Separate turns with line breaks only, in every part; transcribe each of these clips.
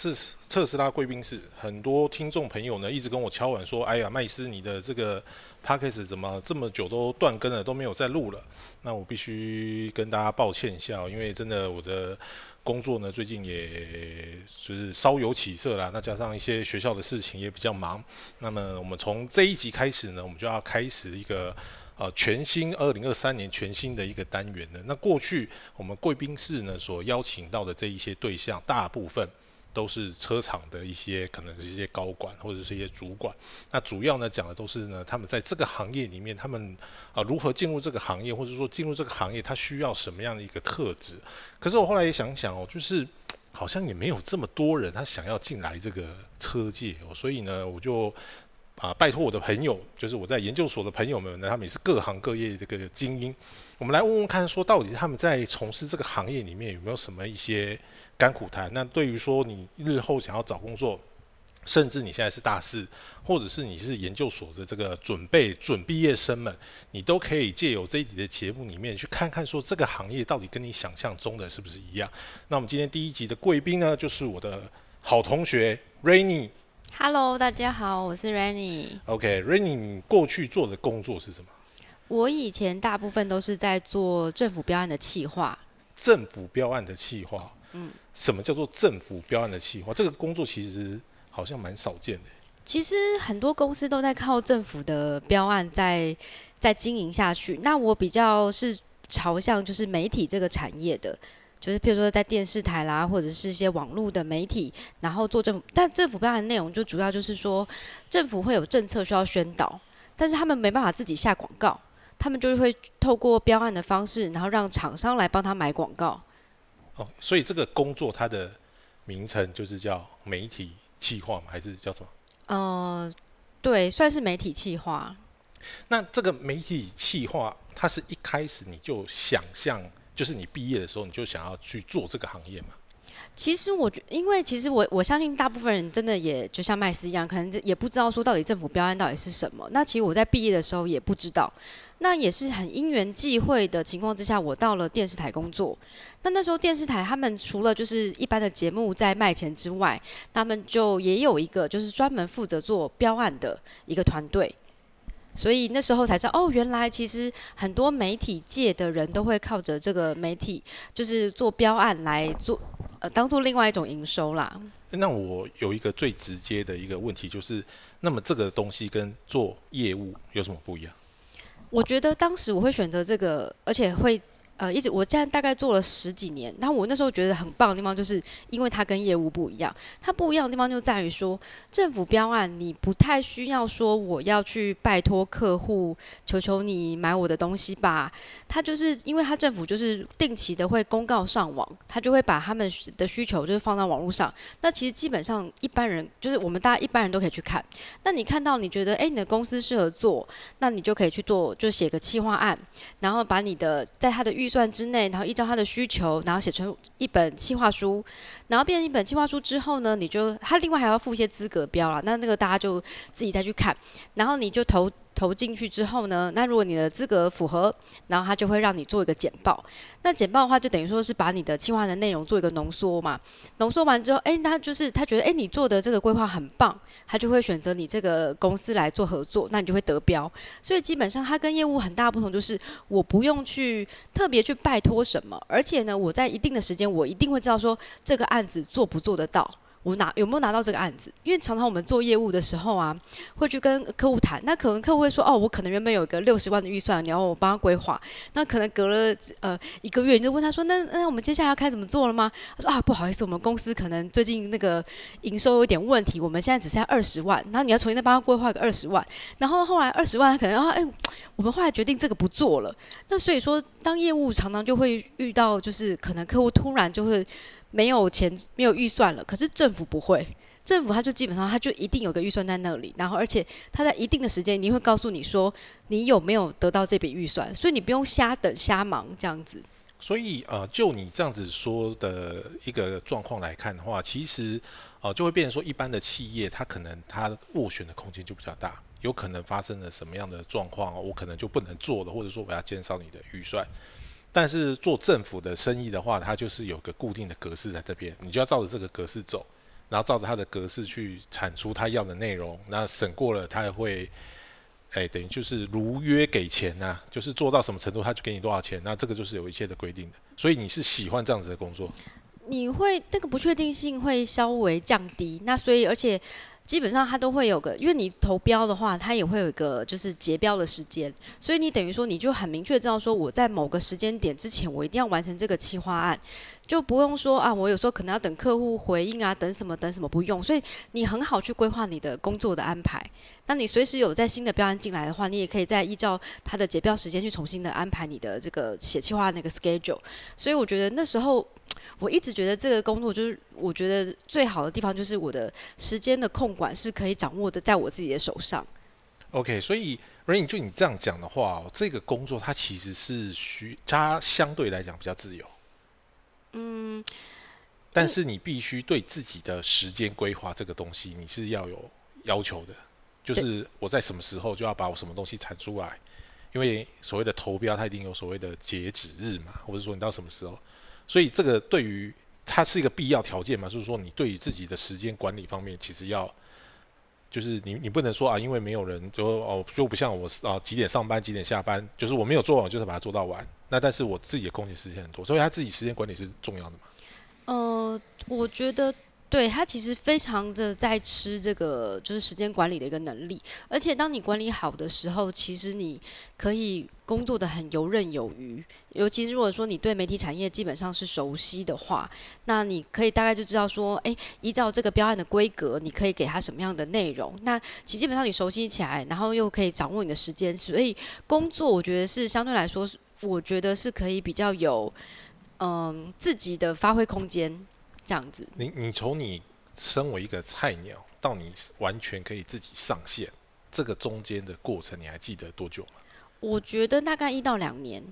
是特斯拉贵宾室，很多听众朋友呢一直跟我敲碗说：“哎呀，麦斯，你的这个 p a c k a g e 怎么这么久都断更了，都没有再录了？”那我必须跟大家抱歉一下，因为真的我的工作呢最近也就是稍有起色啦，那加上一些学校的事情也比较忙。那么我们从这一集开始呢，我们就要开始一个。呃，全新二零二三年全新的一个单元呢。那过去我们贵宾室呢所邀请到的这一些对象，大部分都是车厂的一些可能是一些高管或者是一些主管。那主要呢讲的都是呢，他们在这个行业里面，他们啊如何进入这个行业，或者说进入这个行业，他需要什么样的一个特质？可是我后来也想想哦，就是好像也没有这么多人他想要进来这个车界哦，所以呢，我就。啊，拜托我的朋友，就是我在研究所的朋友们呢，他们也是各行各业的个精英。我们来问问看，说到底他们在从事这个行业里面有没有什么一些甘苦谈？那对于说你日后想要找工作，甚至你现在是大四，或者是你是研究所的这个准备准毕业生们，你都可以借由这一集的节目里面去看看，说这个行业到底跟你想象中的是不是一样？那我们今天第一集的贵宾呢，就是我的好同学 Rainy。
Hello，大家好，我是 Rainy。
OK，Rainy，你过去做的工作是什么？
我以前大部分都是在做政府标案的企划。
政府标案的企划，嗯，什么叫做政府标案的企划？这个工作其实好像蛮少见的。
其实很多公司都在靠政府的标案在在经营下去。那我比较是朝向就是媒体这个产业的。就是譬如说在电视台啦，或者是一些网络的媒体，然后做政府，但政府标案内容就主要就是说，政府会有政策需要宣导，但是他们没办法自己下广告，他们就是会透过标案的方式，然后让厂商来帮他买广告。
哦，所以这个工作它的名称就是叫媒体企划吗？还是叫什么？
呃，对，算是媒体企划。
那这个媒体企划，它是一开始你就想象？就是你毕业的时候，你就想要去做这个行业嘛？
其实我觉，因为其实我我相信大部分人真的也就像麦斯一样，可能也不知道说到底政府标案到底是什么。那其实我在毕业的时候也不知道，那也是很因缘际会的情况之下，我到了电视台工作。那那时候电视台他们除了就是一般的节目在卖钱之外，他们就也有一个就是专门负责做标案的一个团队。所以那时候才知道，哦，原来其实很多媒体界的人都会靠着这个媒体，就是做标案来做，呃，当做另外一种营收啦。
那我有一个最直接的一个问题，就是那么这个东西跟做业务有什么不一样？
我觉得当时我会选择这个，而且会。呃，一直我现在大概做了十几年，那我那时候觉得很棒的地方，就是因为它跟业务不一样。它不一样的地方就在于说，政府标案你不太需要说我要去拜托客户，求求你买我的东西吧。它就是因为它政府就是定期的会公告上网，它就会把他们的需求就是放到网络上。那其实基本上一般人就是我们大家一般人都可以去看。那你看到你觉得哎你的公司适合做，那你就可以去做，就写个企划案，然后把你的在他的预算之内，然后依照他的需求，然后写成一本计划书，然后变成一本计划书之后呢，你就他另外还要附一些资格标了，那那个大家就自己再去看，然后你就投。投进去之后呢，那如果你的资格符合，然后他就会让你做一个简报。那简报的话，就等于说是把你的计划的内容做一个浓缩嘛。浓缩完之后，哎，他就是他觉得，哎，你做的这个规划很棒，他就会选择你这个公司来做合作，那你就会得标。所以基本上，它跟业务很大不同，就是我不用去特别去拜托什么，而且呢，我在一定的时间，我一定会知道说这个案子做不做得到。我拿有没有拿到这个案子？因为常常我们做业务的时候啊，会去跟客户谈。那可能客户会说：“哦，我可能原本有个六十万的预算，你要我帮他规划。”那可能隔了呃一个月，你就问他说：“那那我们接下来要开怎么做了吗？”他说：“啊，不好意思，我们公司可能最近那个营收有点问题，我们现在只剩下二十万。然后你要重新再帮他规划个二十万。然后后来二十万可能啊，哎，我们后来决定这个不做了。那所以说，当业务常常就会遇到，就是可能客户突然就会。没有钱，没有预算了。可是政府不会，政府他就基本上他就一定有个预算在那里，然后而且他在一定的时间，你会告诉你说你有没有得到这笔预算，所以你不用瞎等瞎忙这样子。
所以呃，就你这样子说的一个状况来看的话，其实呃就会变成说，一般的企业它可能它斡旋的空间就比较大，有可能发生了什么样的状况，我可能就不能做了，或者说我要减少你的预算。但是做政府的生意的话，它就是有个固定的格式在这边，你就要照着这个格式走。然后照着它的格式去产出他要的内容，那审过了，他也会，哎，等于就是如约给钱呐、就是做到什么程度他就给你多少钱，那这个就是有一切的规定的。所以你是喜欢这样子的工作？
你会那个不确定性会稍微降低，那所以而且基本上它都会有个，因为你投标的话，它也会有一个就是结标的时间，所以你等于说你就很明确知道说我在某个时间点之前，我一定要完成这个企划案，就不用说啊，我有时候可能要等客户回应啊，等什么等什么不用，所以你很好去规划你的工作的安排。那你随时有在新的标案进来的话，你也可以再依照它的结标时间去重新的安排你的这个写企划那个 schedule。所以我觉得那时候。我一直觉得这个工作就是，我觉得最好的地方就是我的时间的控管是可以掌握的在我自己的手上。
OK，所以 Rain 就你这样讲的话、哦，这个工作它其实是需它相对来讲比较自由，
嗯，
但是你必须对自己的时间规划这个东西你是要有要求的，就是我在什么时候就要把我什么东西产出来，因为所谓的投标它一定有所谓的截止日嘛，或者说你到什么时候，所以这个对于它是一个必要条件嘛，就是说你对于自己的时间管理方面其实要。就是你，你不能说啊，因为没有人就哦，就不像我啊几点上班几点下班，就是我没有做完，就是把它做到完。那但是我自己的空闲时间很多，所以他自己时间管理是重要的嘛。
呃，我觉得对他其实非常的在吃这个就是时间管理的一个能力，而且当你管理好的时候，其实你可以工作的很游刃有余。尤其是如果说你对媒体产业基本上是熟悉的话，那你可以大概就知道说，诶，依照这个标案的规格，你可以给他什么样的内容。那其实基本上你熟悉起来，然后又可以掌握你的时间，所以工作我觉得是相对来说，我觉得是可以比较有嗯自己的发挥空间这样子。
你你从你身为一个菜鸟到你完全可以自己上线，这个中间的过程，你还记得多久吗？
我觉得大概一到两年。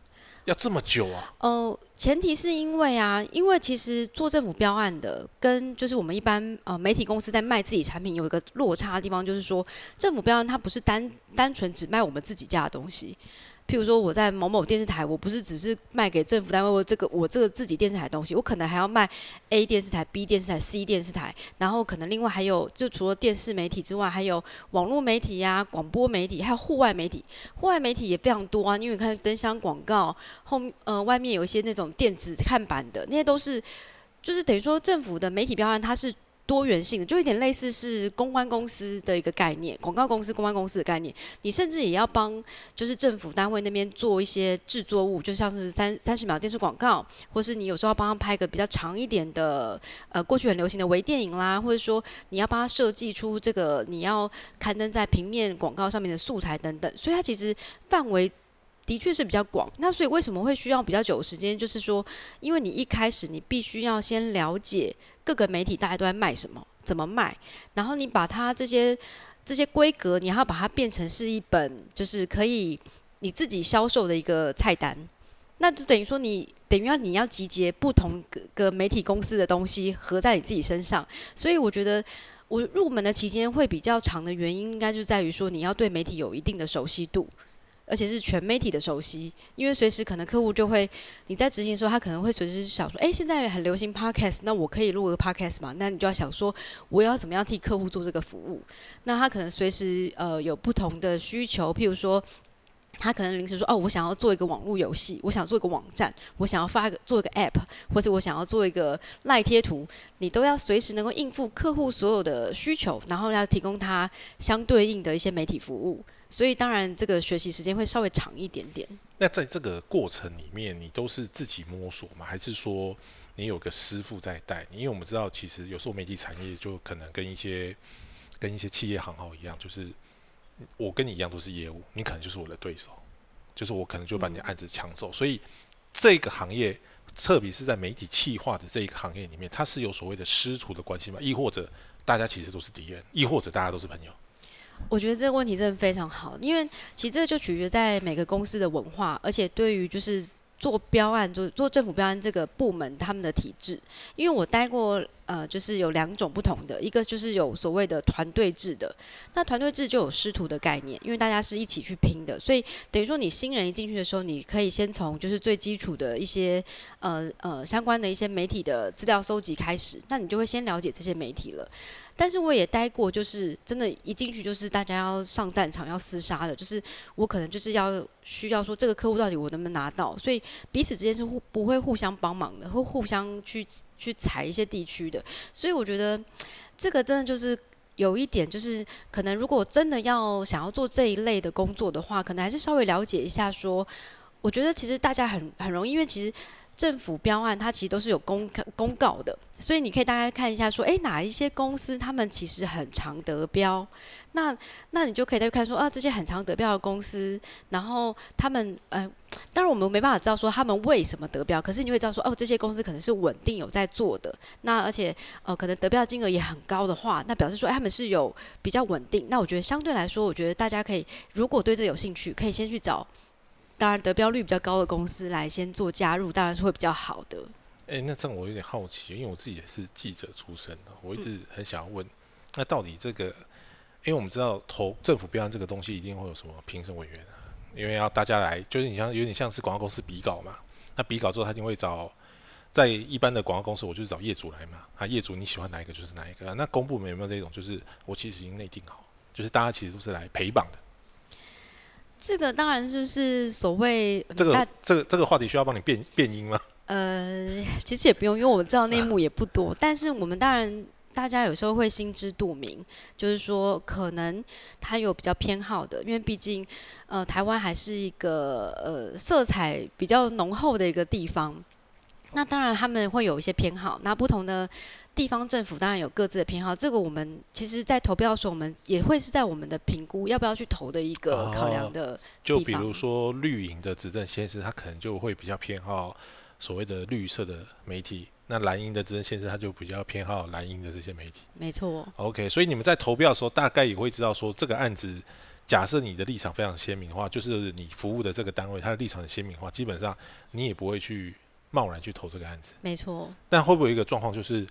要这么久啊？
呃，前提是因为啊，因为其实做政府标案的，跟就是我们一般呃媒体公司在卖自己产品有一个落差的地方，就是说政府标案它不是单单纯只卖我们自己家的东西。譬如说我在某某电视台，我不是只是卖给政府单位或这个我这个自己电视台的东西，我可能还要卖 A 电视台、B 电视台、C 电视台，然后可能另外还有就除了电视媒体之外，还有网络媒体呀、广播媒体，还有户外媒体。户外媒体也非常多啊，因为你看灯箱广告后呃外面有一些那种电子看板的，那些都是就是等于说政府的媒体标案它是。多元性的，就有点类似是公关公司的一个概念，广告公司、公关公司的概念。你甚至也要帮，就是政府单位那边做一些制作物，就像是三三十秒电视广告，或是你有时候要帮他拍个比较长一点的，呃，过去很流行的微电影啦，或者说你要帮他设计出这个你要刊登在平面广告上面的素材等等。所以它其实范围的确是比较广。那所以为什么会需要比较久的时间？就是说，因为你一开始你必须要先了解。各个媒体大家都在卖什么，怎么卖，然后你把它这些这些规格，你要把它变成是一本就是可以你自己销售的一个菜单，那就等于说你等于要你要集结不同个媒体公司的东西合在你自己身上，所以我觉得我入门的期间会比较长的原因，应该就在于说你要对媒体有一定的熟悉度。而且是全媒体的熟悉，因为随时可能客户就会你在执行的时候，他可能会随时想说，哎、现在很流行 podcast，那我可以录个 podcast 嘛？那你就要想说，我要怎么样替客户做这个服务？那他可能随时呃有不同的需求，譬如说，他可能临时说，哦，我想要做一个网络游戏，我想做一个网站，我想要发一个做一个 app，或者我想要做一个赖贴图，你都要随时能够应付客户所有的需求，然后要提供他相对应的一些媒体服务。所以当然，这个学习时间会稍微长一点点。
那在这个过程里面，你都是自己摸索吗？还是说你有个师傅在带你？因为我们知道，其实有时候媒体产业就可能跟一些跟一些企业行号一样，就是我跟你一样都是业务，你可能就是我的对手，就是我可能就把你的案子抢走。所以这个行业，特别是在媒体企划的这一个行业里面，它是有所谓的师徒的关系吗？亦或者大家其实都是敌人，亦或者大家都是朋友？
我觉得这个问题真的非常好，因为其实这就取决在每个公司的文化，而且对于就是做标案，做做政府标案这个部门他们的体制，因为我待过，呃，就是有两种不同的，一个就是有所谓的团队制的，那团队制就有师徒的概念，因为大家是一起去拼的，所以等于说你新人一进去的时候，你可以先从就是最基础的一些呃呃相关的一些媒体的资料搜集开始，那你就会先了解这些媒体了。但是我也待过，就是真的，一进去就是大家要上战场要厮杀的，就是我可能就是要需要说这个客户到底我能不能拿到，所以彼此之间是互不会互相帮忙的，会互相去去踩一些地区的，所以我觉得这个真的就是有一点，就是可能如果真的要想要做这一类的工作的话，可能还是稍微了解一下。说，我觉得其实大家很很容易，因为其实。政府标案，它其实都是有公公告的，所以你可以大概看一下，说，诶，哪一些公司他们其实很常得标，那那你就可以再看说，啊，这些很常得标的公司，然后他们，呃，当然我们没办法知道说他们为什么得标，可是你会知道说，哦，这些公司可能是稳定有在做的，那而且，呃，可能得标金额也很高的话，那表示说，哎，他们是有比较稳定，那我觉得相对来说，我觉得大家可以，如果对这有兴趣，可以先去找。当然，得标率比较高的公司来先做加入，当然是会比较好的。
哎，那这样我有点好奇，因为我自己也是记者出身的，我一直很想要问，那到底这个，因为我们知道投政府标案这个东西一定会有什么评审委员啊，因为要大家来，就是你像有点像是广告公司比稿嘛，那比稿之后他一定会找，在一般的广告公司，我就是找业主来嘛，啊，业主你喜欢哪一个就是哪一个，那公部门有没有这种，就是我其实已经内定好，就是大家其实都是来陪榜的。
这个当然就是所谓
这个这个这个话题需要帮你变变音吗？
呃，其实也不用，因为我们知道内幕也不多。但是我们当然大家有时候会心知肚明，就是说可能他有比较偏好的，因为毕竟呃台湾还是一个呃色彩比较浓厚的一个地方。那当然他们会有一些偏好，那不同的。地方政府当然有各自的偏好，这个我们其实，在投票的时候，我们也会是在我们的评估要不要去投的一个考量的。
就比如说绿营的执政县市，他可能就会比较偏好所谓的绿色的媒体；那蓝营的执政先生，他就比较偏好蓝营的这些媒体。
没错。
OK，所以你们在投票的时候，大概也会知道说，这个案子假设你的立场非常鲜明的话，就是你服务的这个单位，它的立场很鲜明的话，基本上你也不会去贸然去投这个案子。
没错。
但会不会有一个状况就是？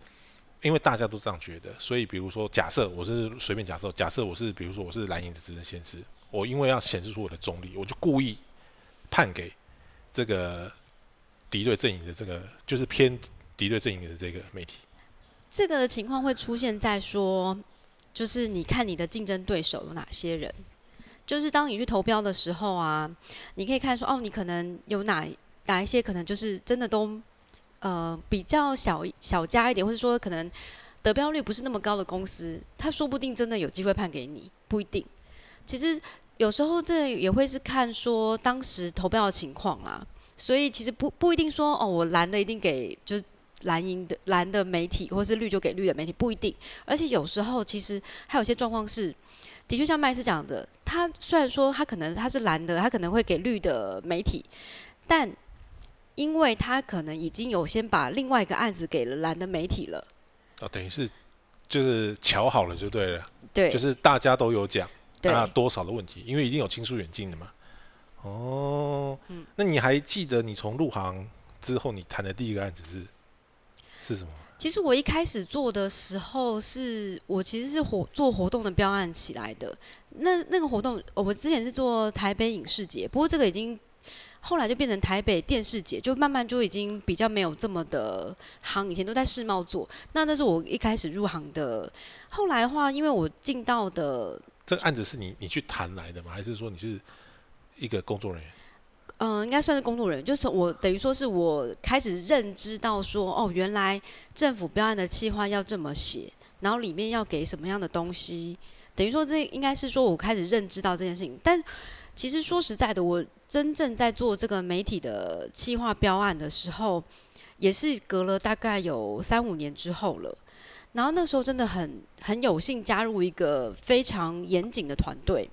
因为大家都这样觉得，所以比如说，假设我是随便假设，假设我是比如说我是蓝营的执政先师，我因为要显示出我的中立，我就故意判给这个敌对阵营的这个，就是偏敌对阵营的这个媒体。
这个情况会出现在说，就是你看你的竞争对手有哪些人，就是当你去投标的时候啊，你可以看说，哦，你可能有哪哪一些可能就是真的都。呃，比较小小家一点，或者说可能得标率不是那么高的公司，他说不定真的有机会判给你，不一定。其实有时候这也会是看说当时投标的情况啊，所以其实不不一定说哦，我蓝的一定给就是蓝赢的蓝的媒体，或是绿就给绿的媒体，不一定。而且有时候其实还有些状况是，的确像麦斯讲的，他虽然说他可能他是蓝的，他可能会给绿的媒体，但。因为他可能已经有先把另外一个案子给了蓝的媒体了，
哦，等于是就是瞧好了就对了，
对，
就是大家都有讲，那多少的问题，因为已经有亲疏远近的嘛。哦，嗯，那你还记得你从入行之后你谈的第一个案子是是什么？
其实我一开始做的时候，是我其实是活做活动的标案起来的。那那个活动，我们之前是做台北影视节，不过这个已经。后来就变成台北电视节，就慢慢就已经比较没有这么的行。以前都在世贸做，那那是我一开始入行的。后来的话，因为我进到的
这个案子是你你去谈来的吗？还是说你是一个工作人员？
嗯，应该算是工作人员。就是我等于说是我开始认知到说，哦，原来政府标案的计划要这么写，然后里面要给什么样的东西。等于说这应该是说我开始认知到这件事情，但。其实说实在的，我真正在做这个媒体的企划标案的时候，也是隔了大概有三五年之后了。然后那时候真的很很有幸加入一个非常严谨的团队，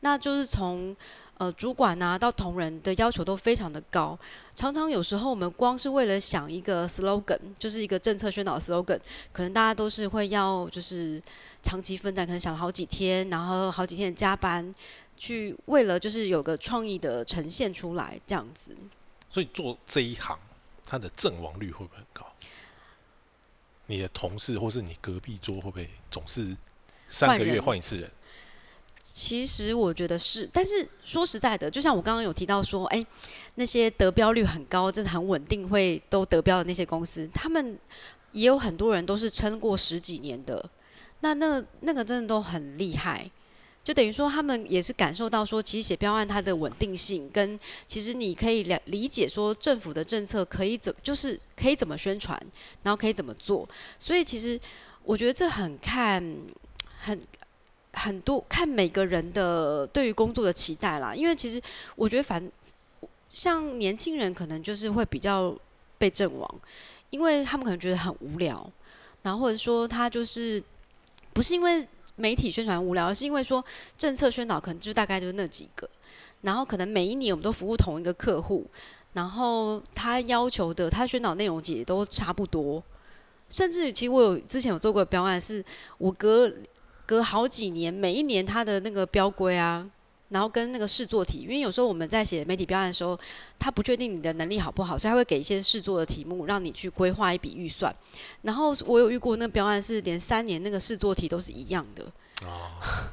那就是从呃主管啊到同仁的要求都非常的高。常常有时候我们光是为了想一个 slogan，就是一个政策宣导 slogan，可能大家都是会要就是长期奋战，可能想了好几天，然后好几天加班。去为了就是有个创意的呈现出来这样子，
所以做这一行，它的阵亡率会不会很高？你的同事或是你隔壁桌会不会总是三个月换一次人？
其实我觉得是，但是说实在的，就像我刚刚有提到说，哎，那些得标率很高、就是很稳定会都得标的那些公司，他们也有很多人都是撑过十几年的，那那那个真的都很厉害。就等于说，他们也是感受到说，其实写标案它的稳定性，跟其实你可以了理解说，政府的政策可以怎，就是可以怎么宣传，然后可以怎么做。所以其实我觉得这很看很。很多看每个人的对于工作的期待啦，因为其实我觉得反像年轻人可能就是会比较被阵亡，因为他们可能觉得很无聊，然后或者说他就是不是因为媒体宣传无聊，是因为说政策宣导可能就大概就是那几个，然后可能每一年我们都服务同一个客户，然后他要求的他宣导内容也都差不多，甚至其实我有之前有做过标案，是我隔。隔好几年，每一年他的那个标规啊，然后跟那个试做题，因为有时候我们在写媒体标案的时候，他不确定你的能力好不好，所以他会给一些试做的题目，让你去规划一笔预算。然后我有遇过那个标案是连三年那个试做题都是一样的。
哦，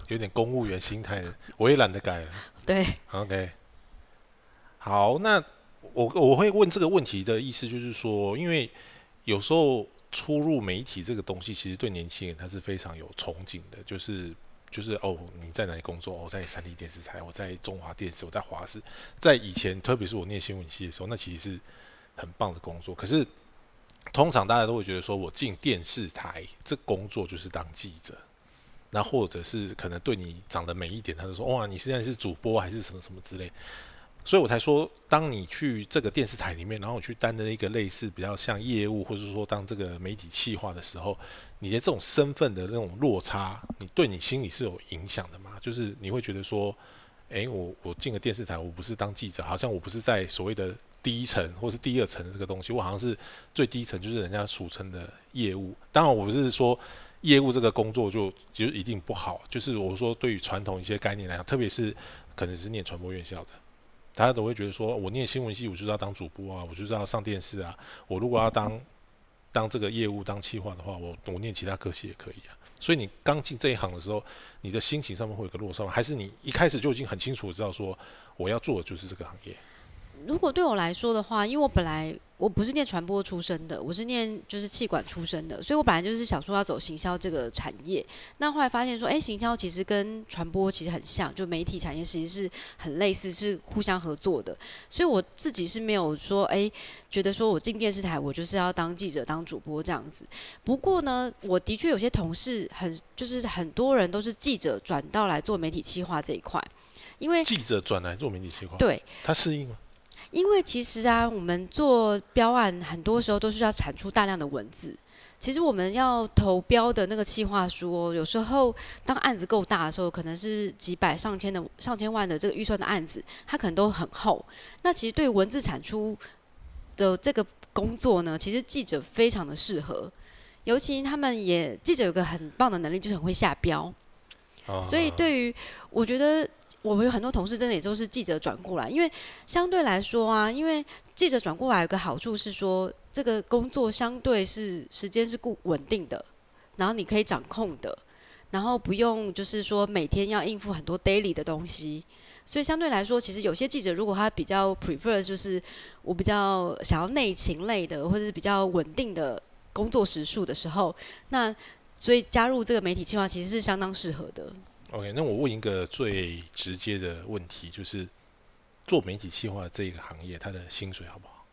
有点公务员心态，我也懒得改了。
对，
OK。好，那我我会问这个问题的意思就是说，因为有时候。出入媒体这个东西，其实对年轻人他是非常有憧憬的。就是就是哦，你在哪里工作？我在三立电视台，我在中华电视，我在华视。在以前，特别是我念新闻系的时候，那其实是很棒的工作。可是通常大家都会觉得说，我进电视台这工作就是当记者，那或者是可能对你长得美一点，他就说哇，你现在是主播还是什么什么之类。所以我才说，当你去这个电视台里面，然后去担任一个类似比较像业务，或者说当这个媒体企划的时候，你的这种身份的那种落差，你对你心里是有影响的吗？就是你会觉得说，诶，我我进了电视台，我不是当记者，好像我不是在所谓的第一层或是第二层的这个东西，我好像是最低层，就是人家俗称的业务。当然，我不是说业务这个工作就就一定不好，就是我说对于传统一些概念来讲，特别是可能是念传播院校的。大家都会觉得说，我念新闻系，我就是要当主播啊，我就是要上电视啊。我如果要当当这个业务、当企划的话，我我念其他科系也可以啊。所以你刚进这一行的时候，你的心情上面会有个落差吗？还是你一开始就已经很清楚知道说，我要做的就是这个行业？
如果对我来说的话，因为我本来我不是念传播出身的，我是念就是气管出身的，所以我本来就是想说要走行销这个产业。那后来发现说，哎，行销其实跟传播其实很像，就媒体产业其实是很类似，是互相合作的。所以我自己是没有说，哎，觉得说我进电视台，我就是要当记者、当主播这样子。不过呢，我的确有些同事很，就是很多人都是记者转到来做媒体企划这一块，因为
记者转来做媒体企划，
对，
他适应吗？
因为其实啊，我们做标案很多时候都是要产出大量的文字。其实我们要投标的那个企划书哦，有时候当案子够大的时候，可能是几百上千的上千万的这个预算的案子，它可能都很厚。那其实对文字产出的这个工作呢，其实记者非常的适合，尤其他们也记者有个很棒的能力，就是很会下标。所以对于我觉得。我们有很多同事真的也都是记者转过来，因为相对来说啊，因为记者转过来有个好处是说，这个工作相对是时间是固稳定的，然后你可以掌控的，然后不用就是说每天要应付很多 daily 的东西，所以相对来说，其实有些记者如果他比较 prefer 就是我比较想要内勤类的，或者是比较稳定的工作时数的时候，那所以加入这个媒体计划其实是相当适合的。
OK，那我问一个最直接的问题，就是做媒体企划这一个行业，它的薪水好不好？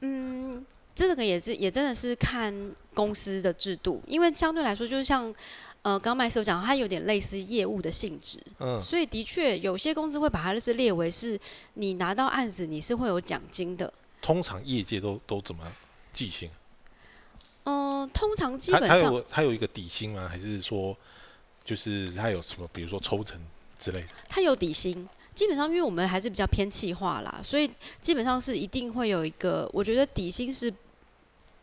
嗯，这个也是也真的是看公司的制度，因为相对来说，就是像呃刚麦斯有讲，它有点类似业务的性质，嗯，所以的确有些公司会把它就是列为是你拿到案子你是会有奖金的。
通常业界都都怎么记薪？
嗯，通常基本上它
有它有一个底薪吗？还是说？就是他有什么，比如说抽成之类的。
他有底薪，基本上因为我们还是比较偏气化啦，所以基本上是一定会有一个，我觉得底薪是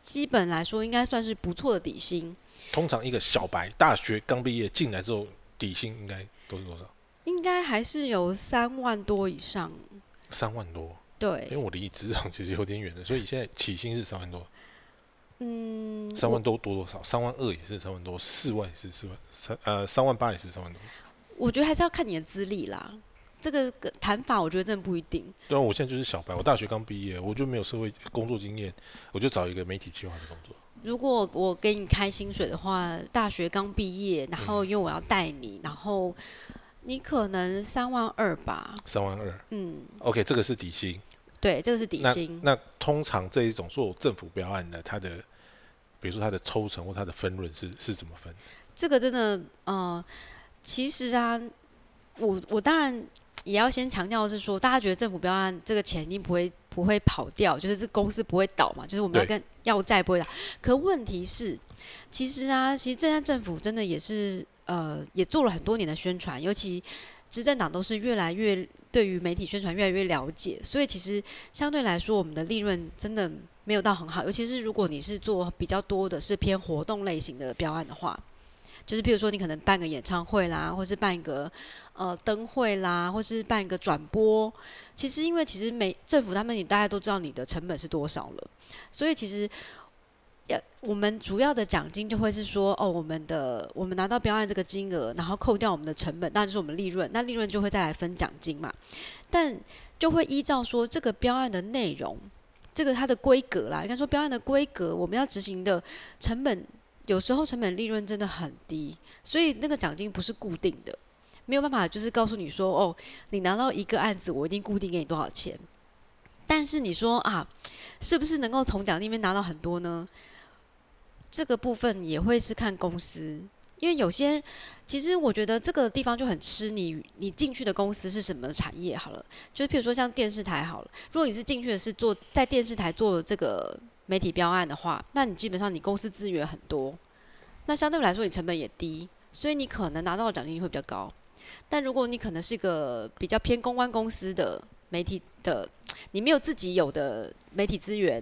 基本来说应该算是不错的底薪。
通常一个小白大学刚毕业进来之后，底薪应该都是多少？
应该还是有三万多以上。
三万多。
对
因为，我离职场其实有点远的，所以现在起薪是三万多，
嗯，
三万多多多少？三万二也是三万多，四万也是四万，三呃三万八也是三万多。
我觉得还是要看你的资历啦。这个个谈法，我觉得真的不一定。
对啊，我现在就是小白，我大学刚毕业，我就没有社会工作经验，我就找一个媒体计划的工作。
如果我给你开薪水的话，大学刚毕业，然后因为我要带你，然后你可能三万二吧。
三万二
嗯
，，OK，这个是底薪。
对，这个是底
那
薪。
那通常这一种做政府标案的，它的比如说它的抽成或它的分润是是怎么分？
这个真的，呃，其实啊，我我当然也要先强调是说，大家觉得政府标案这个钱一定不会不会跑掉，就是这公司不会倒嘛，就是我们要跟要债不会倒。可问题是，其实啊，其实这家政府真的也是呃，也做了很多年的宣传，尤其执政党都是越来越对于媒体宣传越来越了解，所以其实相对来说，我们的利润真的没有到很好，尤其是如果你是做比较多的是偏活动类型的标案的话。就是比如说你可能办个演唱会啦，或是办一个呃灯会啦，或是办一个转播。其实因为其实每政府他们你大家都知道你的成本是多少了，所以其实要我们主要的奖金就会是说哦，我们的我们拿到标案这个金额，然后扣掉我们的成本，当然就是我们利润，那利润就会再来分奖金嘛。但就会依照说这个标案的内容，这个它的规格啦，应该说标案的规格，我们要执行的成本。有时候成本利润真的很低，所以那个奖金不是固定的，没有办法就是告诉你说，哦，你拿到一个案子，我一定固定给你多少钱。但是你说啊，是不是能够从奖金里面拿到很多呢？这个部分也会是看公司，因为有些其实我觉得这个地方就很吃你你进去的公司是什么产业好了，就是譬如说像电视台好了，如果你是进去的是做在电视台做这个。媒体标案的话，那你基本上你公司资源很多，那相对来说你成本也低，所以你可能拿到的奖金会比较高。但如果你可能是一个比较偏公关公司的媒体的，你没有自己有的媒体资源，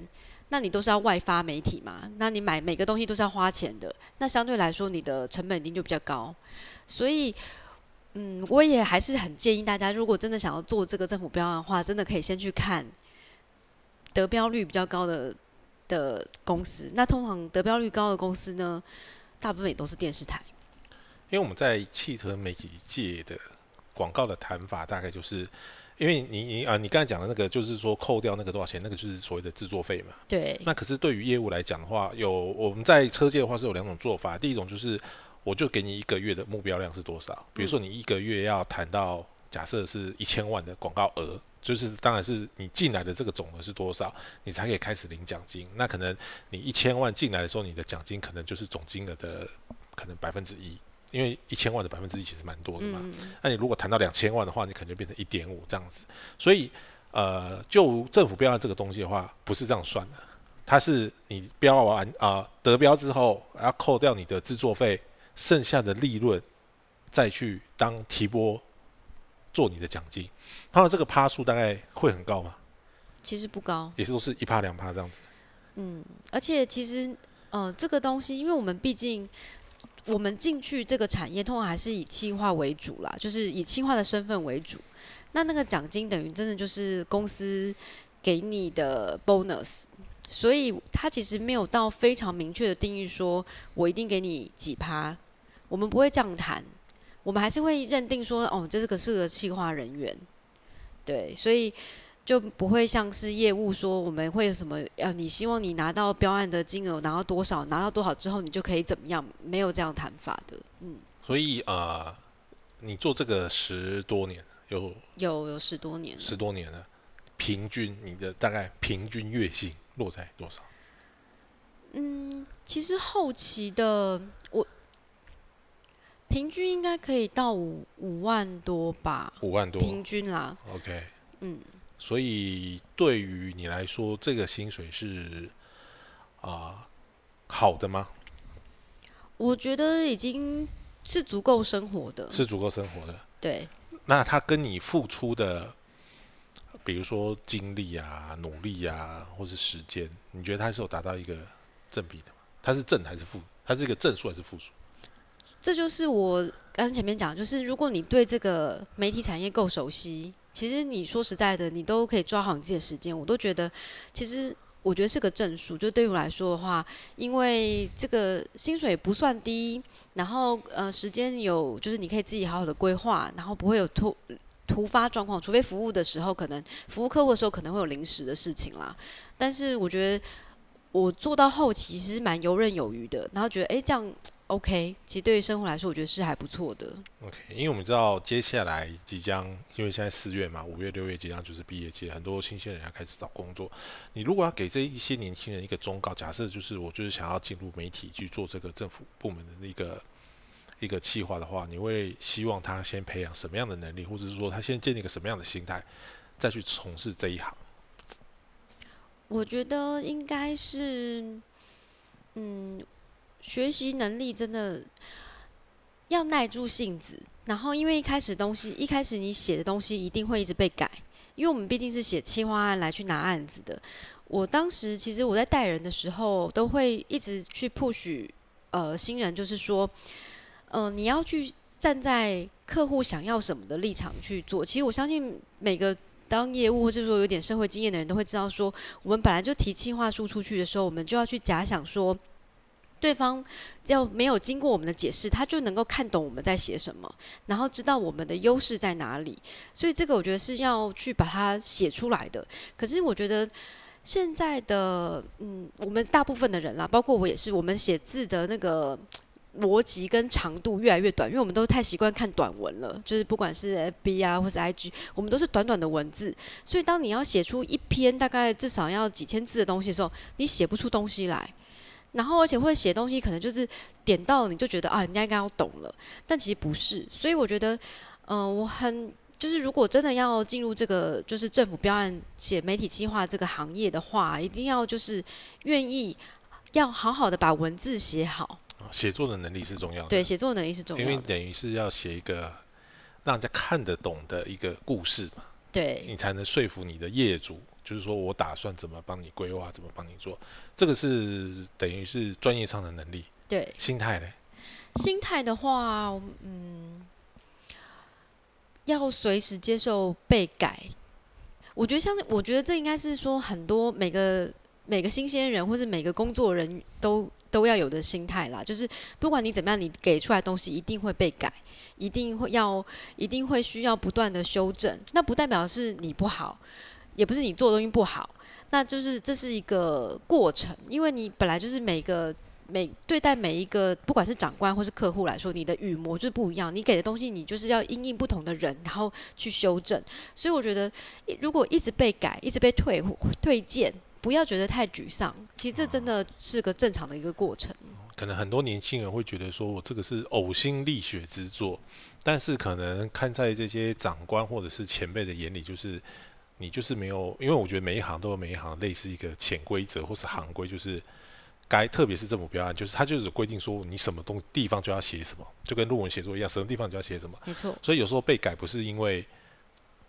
那你都是要外发媒体嘛？那你买每个东西都是要花钱的，那相对来说你的成本一定就比较高。所以，嗯，我也还是很建议大家，如果真的想要做这个政府标案的话，真的可以先去看得标率比较高的。的公司，那通常得标率高的公司呢，大部分也都是电视台。
因为我们在汽车媒体界的广告的谈法，大概就是，因为你你啊，你刚才讲的那个，就是说扣掉那个多少钱，那个就是所谓的制作费嘛。
对。
那可是对于业务来讲的话，有我们在车界的话是有两种做法，第一种就是我就给你一个月的目标量是多少，比如说你一个月要谈到假设是一千万的广告额。就是，当然是你进来的这个总额是多少，你才可以开始领奖金。那可能你一千万进来的时候，你的奖金可能就是总金额的可能百分之一，因为一千万的百分之一其实蛮多的嘛。
嗯、
那你如果谈到两千万的话，你可能就变成一点五这样子。所以，呃，就政府标案这个东西的话，不是这样算的，它是你标完啊、呃、得标之后，要扣掉你的制作费，剩下的利润再去当提拨。做你的奖金，它的这个趴数大概会很高吗？
其实不高，
也是都是一趴两趴这样子。
嗯，而且其实呃，这个东西，因为我们毕竟我们进去这个产业，通常还是以企划为主啦，就是以企划的身份为主。那那个奖金等于真的就是公司给你的 bonus，所以它其实没有到非常明确的定义，说我一定给你几趴，我们不会这样谈。我们还是会认定说，哦，这是个是个企划人员，对，所以就不会像是业务说，我们会有什么呃，你希望你拿到标案的金额拿到多少，拿到多少之后，你就可以怎么样？没有这样谈法的，嗯。
所以啊、呃，你做这个十多年，有
有有十多年，
十多年了，平均你的大概平均月薪落在多少？
嗯，其实后期的我。平均应该可以到五五万多吧，
五万多，
平均啦。
OK，
嗯，
所以对于你来说，这个薪水是啊、呃、好的吗？
我觉得已经是足够生活的，
是足够生活的。
对，
那他跟你付出的，比如说精力啊、努力啊，或是时间，你觉得他是有达到一个正比的吗？他是正还是负？他是一个正数还是负数？
这就是我刚前面讲，就是如果你对这个媒体产业够熟悉，其实你说实在的，你都可以抓好你自己的时间，我都觉得其实。我觉得是个正数，就对于我来说的话，因为这个薪水不算低，然后呃时间有，就是你可以自己好好的规划，然后不会有突突发状况，除非服务的时候可能服务客户的时候可能会有临时的事情啦。但是我觉得我做到后期其实蛮游刃有余的，然后觉得哎这样。OK，其实对于生活来说，我觉得是还不错的。
OK，因为我们知道接下来即将，因为现在四月嘛，五月、六月即将就是毕业季，很多新鲜人要开始找工作。你如果要给这一些年轻人一个忠告，假设就是我就是想要进入媒体去做这个政府部门的一个一个计划的话，你会希望他先培养什么样的能力，或者是说他先建立一个什么样的心态，再去从事这一行？
我觉得应该是，嗯。学习能力真的要耐住性子，然后因为一开始东西，一开始你写的东西一定会一直被改，因为我们毕竟是写企划案来去拿案子的。我当时其实我在带人的时候，都会一直去 push 呃新人，就是说，嗯，你要去站在客户想要什么的立场去做。其实我相信每个当业务或者说有点社会经验的人都会知道，说我们本来就提计划书出去的时候，我们就要去假想说。对方要没有经过我们的解释，他就能够看懂我们在写什么，然后知道我们的优势在哪里。所以这个我觉得是要去把它写出来的。可是我觉得现在的嗯，我们大部分的人啦，包括我也是，我们写字的那个 逻辑跟长度越来越短，因为我们都太习惯看短文了。就是不管是 FB 啊，或是 IG，我们都是短短的文字。所以当你要写出一篇大概至少要几千字的东西的时候，你写不出东西来。然后，而且会写东西，可能就是点到你就觉得啊，人家应该要懂了，但其实不是。所以我觉得，嗯，我很就是，如果真的要进入这个就是政府标案写媒体计划这个行业的话，一定要就是愿意要好好的把文字写好。
写作的能力是重要的。
对，写作能力是重要
的，因为等于是要写一个让人家看得懂的一个故事嘛。
对，
你才能说服你的业主。就是说我打算怎么帮你规划，怎么帮你做，这个是等于是专业上的能力。
对，
心态呢？
心态的话，嗯，要随时接受被改。我觉得像，我觉得这应该是说很多每个每个新鲜人，或是每个工作人都都要有的心态啦。就是不管你怎么样，你给出来东西一定会被改，一定会要，一定会需要不断的修正。那不代表是你不好。也不是你做的东西不好，那就是这是一个过程，因为你本来就是每个每对待每一个，不管是长官或是客户来说，你的语模就是不一样，你给的东西你就是要因应不同的人，然后去修正。所以我觉得，如果一直被改，一直被退退件，不要觉得太沮丧。其实这真的是个正常的一个过程。
可能很多年轻人会觉得说，我这个是呕心沥血之作，但是可能看在这些长官或者是前辈的眼里，就是。你就是没有，因为我觉得每一行都有每一行类似一个潜规则或是行规，就是该特别是政府标案，就是它就是规定说你什么东地方就要写什么，就跟论文写作一样，什么地方就要写什么。
没错。
所以有时候被改不是因为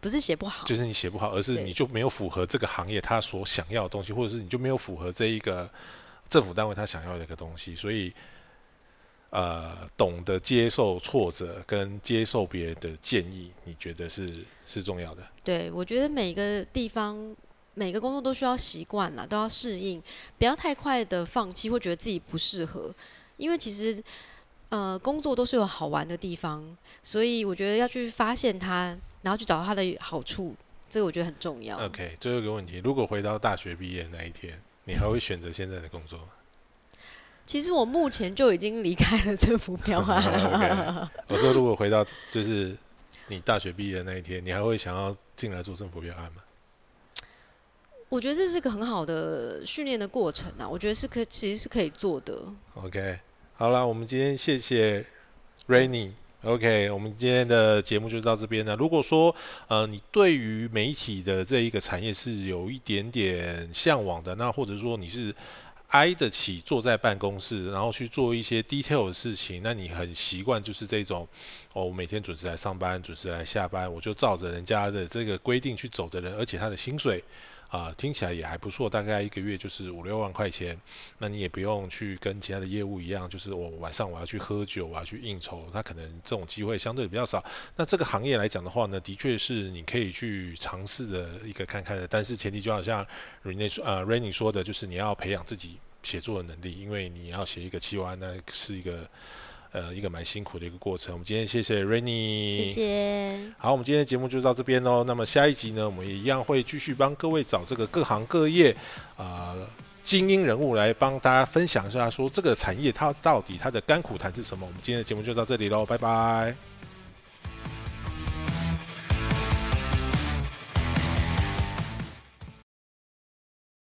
不是写不好，
就是你写不好，而是你就没有符合这个行业他所想要的东西，或者是你就没有符合这一个政府单位他想要的一个东西，所以。呃，懂得接受挫折跟接受别人的建议，你觉得是是重要的？
对，我觉得每个地方每个工作都需要习惯了，都要适应，不要太快的放弃，或觉得自己不适合。因为其实呃，工作都是有好玩的地方，所以我觉得要去发现它，然后去找到它的好处，这个我觉得很重要。
OK，最后一个问题，如果回到大学毕业那一天，你还会选择现在的工作吗？
其实我目前就已经离开了政府标案。
我说，如果回到就是你大学毕业的那一天，你还会想要进来做政府标案吗？
我觉得这是个很好的训练的过程啊，我觉得是可其实是可以做的。
OK，好了，我们今天谢谢 Rainy。OK，我们今天的节目就到这边了。如果说呃你对于媒体的这一个产业是有一点点向往的，那或者说你是。挨得起坐在办公室，然后去做一些 detail 的事情，那你很习惯就是这种哦，我每天准时来上班，准时来下班，我就照着人家的这个规定去走的人，而且他的薪水啊，听起来也还不错，大概一个月就是五六万块钱。那你也不用去跟其他的业务一样，就是我晚上我要去喝酒我要，去应酬，他可能这种机会相对比较少。那这个行业来讲的话呢，的确是你可以去尝试的一个看看的，但是前提就好像 Rene 说呃 Rainy 说的，就是你要培养自己写作的能力，因为你要写一个七万，那是一个。呃，一个蛮辛苦的一个过程。我们今天谢谢 Rainy，
谢谢。
好，我们今天的节目就到这边喽。那么下一集呢，我们也一样会继续帮各位找这个各行各业啊精英人物来帮大家分享一下，说这个产业它到底它的甘苦谈是什么。我们今天的节目就到这里喽，拜拜。